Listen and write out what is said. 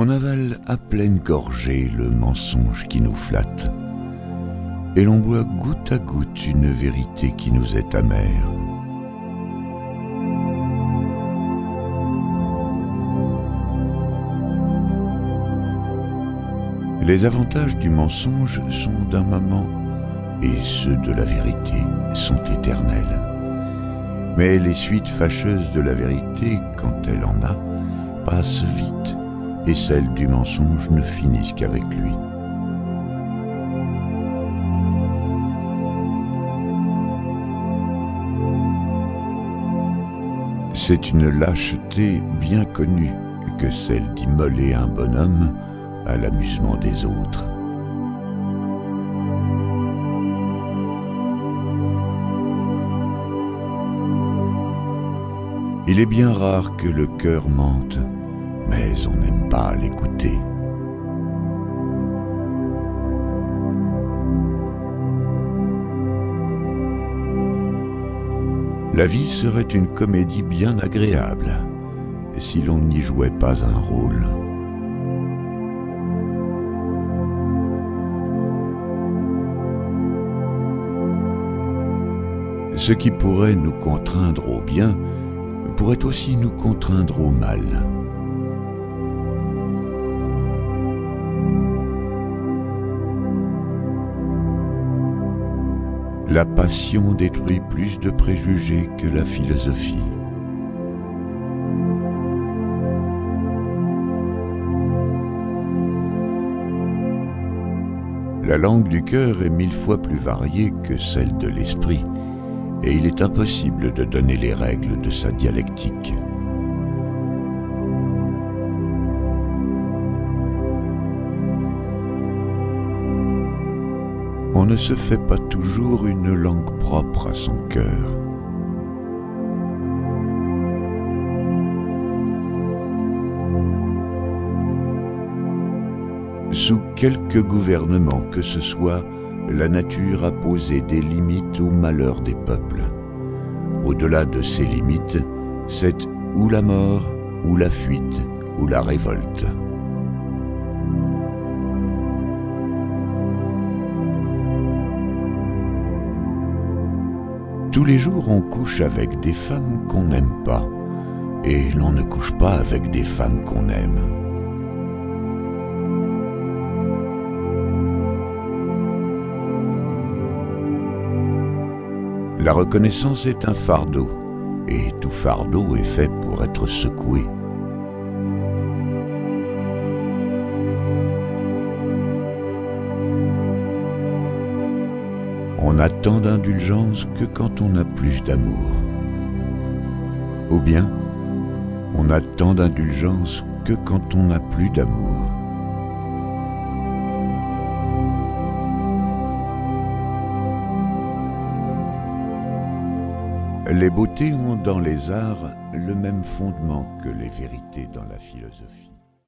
On avale à pleine gorgée le mensonge qui nous flatte, et l'on boit goutte à goutte une vérité qui nous est amère. Les avantages du mensonge sont d'un moment et ceux de la vérité sont éternels. Mais les suites fâcheuses de la vérité, quand elle en a, passent vite et celles du mensonge ne finissent qu'avec lui. C'est une lâcheté bien connue que celle d'immoler un bonhomme à l'amusement des autres. Il est bien rare que le cœur mente, mais on n'aime pas l'écouter. La vie serait une comédie bien agréable si l'on n'y jouait pas un rôle. Ce qui pourrait nous contraindre au bien pourrait aussi nous contraindre au mal. La passion détruit plus de préjugés que la philosophie. La langue du cœur est mille fois plus variée que celle de l'esprit et il est impossible de donner les règles de sa dialectique. On ne se fait pas toujours une langue propre à son cœur. Sous quelque gouvernement que ce soit, la nature a posé des limites au malheur des peuples. Au-delà de ces limites, c'est ou la mort, ou la fuite, ou la révolte. Tous les jours, on couche avec des femmes qu'on n'aime pas, et l'on ne couche pas avec des femmes qu'on aime. La reconnaissance est un fardeau, et tout fardeau est fait pour être secoué. On a tant d'indulgence que quand on a plus d'amour. Ou bien, on a tant d'indulgence que quand on n'a plus d'amour. Les beautés ont dans les arts le même fondement que les vérités dans la philosophie.